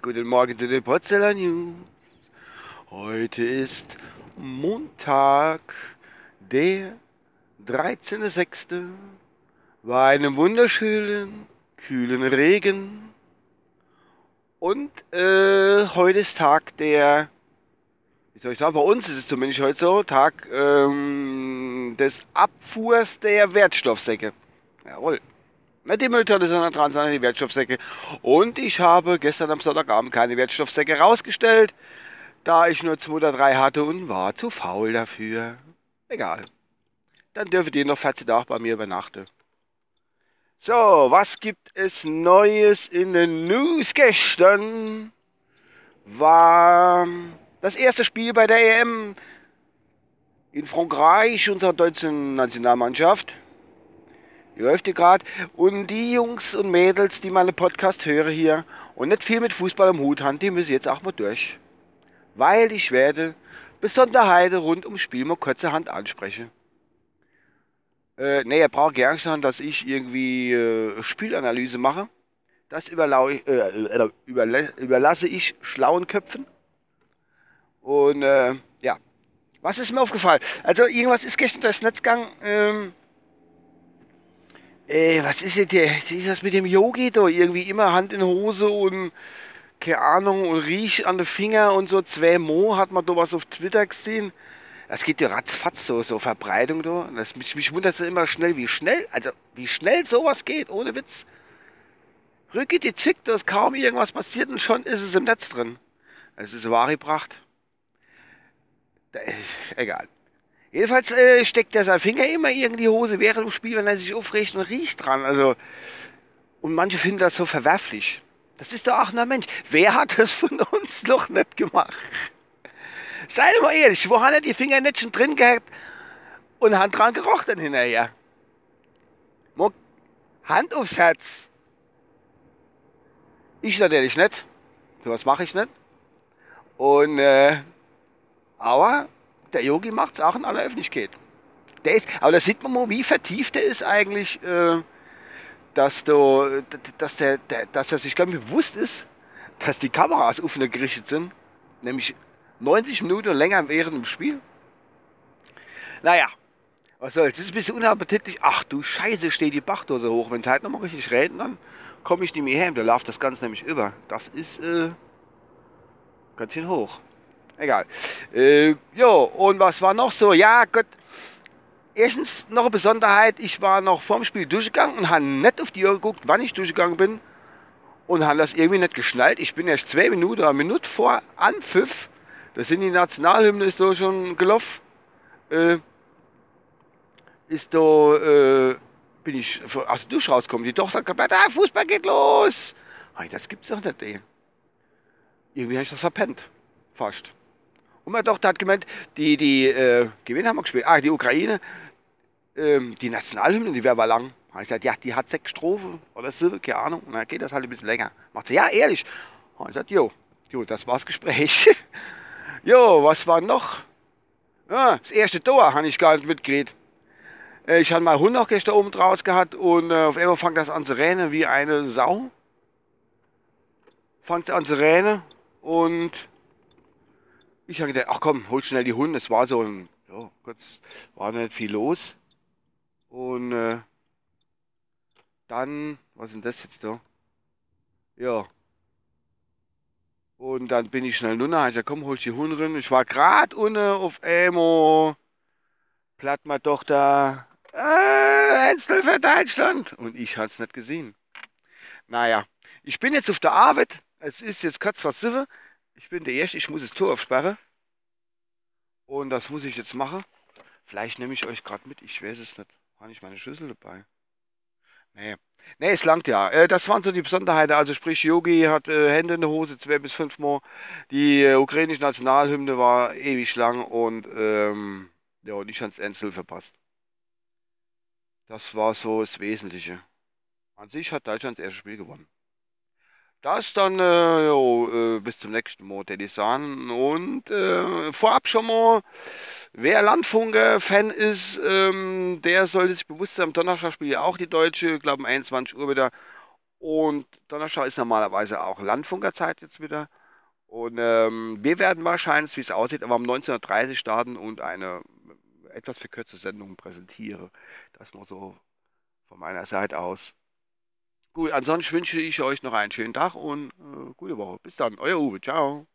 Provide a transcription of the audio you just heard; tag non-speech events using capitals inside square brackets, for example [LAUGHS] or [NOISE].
Guten Morgen zu den Potzeller News. Heute ist Montag, der 13.06. Bei einem wunderschönen, kühlen Regen. Und äh, heute ist Tag der, wie soll ich sagen, bei uns ist es zumindest heute so, Tag ähm, des Abfuhrs der Wertstoffsäcke. Jawohl. Die Mülltonne, sondern dran, sondern die Wertstoffsäcke. Und ich habe gestern am Sonntagabend keine Wertstoffsäcke rausgestellt, da ich nur zwei oder drei hatte und war zu faul dafür. Egal. Dann dürft ihr noch 14 Tage bei mir übernachten. So, was gibt es Neues in den News? Gestern war das erste Spiel bei der EM in Frankreich unserer deutschen Nationalmannschaft. Die läuft hier gerade. Und die Jungs und Mädels, die meine Podcast hören hier und nicht viel mit Fußball am Hut haben, die müssen jetzt auch mal durch. Weil ich werde Besonderheiten rund ums Spiel mal kurzerhand ansprechen. Äh, ne, ihr braucht gerne schon, dass ich irgendwie äh, Spielanalyse mache. Das überlau äh, äh, überlasse ich schlauen Köpfen. Und äh, ja, was ist mir aufgefallen? Also irgendwas ist gestern durchs Netz gegangen. Ähm, äh, was ist denn der? Ist das mit dem Yogi da? Irgendwie immer Hand in Hose und keine Ahnung und riech an den Finger und so. Zwei Mo hat man da was auf Twitter gesehen. Das geht ja ratzfatz so, so Verbreitung da. Das, mich, mich wundert es immer schnell, wie schnell, also wie schnell sowas geht, ohne Witz. Rücke die Zick, da ist kaum irgendwas passiert und schon ist es im Netz drin. Es ist wahre Pracht. Egal. Jedenfalls äh, steckt er seinen Finger immer in die Hose während dem Spiel, wenn er sich aufregt und riecht dran. Also, und manche finden das so verwerflich. Das ist doch auch nur Mensch. Wer hat das von uns noch nicht gemacht? Sei mal ehrlich, wo hat er die Finger nicht schon drin gehabt und Hand dran gerochen dann hinterher? Hand aufs Herz. Ich natürlich nicht. So was mache ich nicht. Und, äh, aber der Yogi macht es auch in aller Öffentlichkeit. Der ist, aber da sieht man mal, wie vertieft er ist eigentlich, äh, dass, du, dass, der, der, dass er sich ganz bewusst ist, dass die Kameras auf ihn gerichtet sind. Nämlich 90 Minuten länger während dem Spiel. Naja, was soll's. Das ist ein bisschen unappetitlich. Ach du Scheiße, steht die Bachdose hoch. Wenn es halt nochmal richtig reden, dann komme ich nicht mehr her. Da läuft das Ganze nämlich über. Das ist äh, ganz schön hoch. Egal. Äh, jo, und was war noch so? Ja, Gott. Erstens noch eine Besonderheit. Ich war noch vorm Spiel durchgegangen und habe nicht auf die Uhr geguckt, wann ich durchgegangen bin. Und habe das irgendwie nicht geschnallt. Ich bin erst zwei Minuten, eine Minute vor Anpfiff. Da sind die Nationalhymne ist da schon gelaufen. Äh, ist da, äh, bin ich aus der Dusche rausgekommen. Die Tochter hat gesagt, ah, Fußball geht los. Hey, das gibt's doch nicht, ey. Irgendwie habe ich das verpennt. Fast. Und meine Tochter hat gemeint, die, die, äh, Gewinn haben wir gespielt. Ah, die Ukraine, ähm, die Nationalhymne, die wäre aber lang. Habe ich gesagt, ja, die hat sechs Strophen oder sieben, keine Ahnung. Und dann geht das halt ein bisschen länger. Macht sie, ja, ehrlich. Habe ich gesagt, jo, jo, das war's Gespräch. [LAUGHS] jo, was war noch? Ja, das erste Tor habe ich gar nicht mitgekriegt. Äh, ich hatte mal Hund auch gestern oben draus gehabt und äh, auf einmal fängt das an zu rennen wie eine Sau. Fängt an zu rennen und ich habe gedacht, ach komm, hol schnell die Hunde. Es war so ein, ja, kurz, war nicht viel los. Und äh, dann, was ist denn das jetzt da? Ja. Und dann bin ich schnell runter, ich gesagt, komm, hol die Hunde rein. Ich war gerade unten auf Emo. Platt mal doch da. Äh, Hensel für Deutschland. Und ich es nicht gesehen. Naja, ich bin jetzt auf der Arbeit. Es ist jetzt kurz vor sieben. Ich bin der Erste, ich muss das Tor aufsperren. Und das muss ich jetzt machen. Vielleicht nehme ich euch gerade mit, ich weiß es nicht. Habe ich meine Schlüssel dabei? Nee. Nee, es langt ja. Äh, das waren so die Besonderheiten. Also sprich, Yogi hat äh, Hände in der Hose, zwei bis fünf Mal. Die äh, ukrainische Nationalhymne war ewig lang und ähm, ja, und ich habe Enzel verpasst. Das war so das Wesentliche. An sich hat Deutschland das erste Spiel gewonnen. Das dann, äh, jo, äh, bis zum nächsten Mal, hätte ich sagen. Und äh, vorab schon mal, wer Landfunke-Fan ist, ähm, der sollte sich bewusst sein, am Donnerstag spielt auch die Deutsche, ich glaube um 21 Uhr wieder. Und Donnerstag ist normalerweise auch Landfunkerzeit jetzt wieder. Und ähm, wir werden wahrscheinlich, wie es aussieht, aber um 19.30 starten und eine etwas verkürzte Sendung präsentiere. Das mal so von meiner Seite aus. Gut, ansonsten wünsche ich euch noch einen schönen Tag und äh, gute Woche. Bis dann, euer Uwe. Ciao.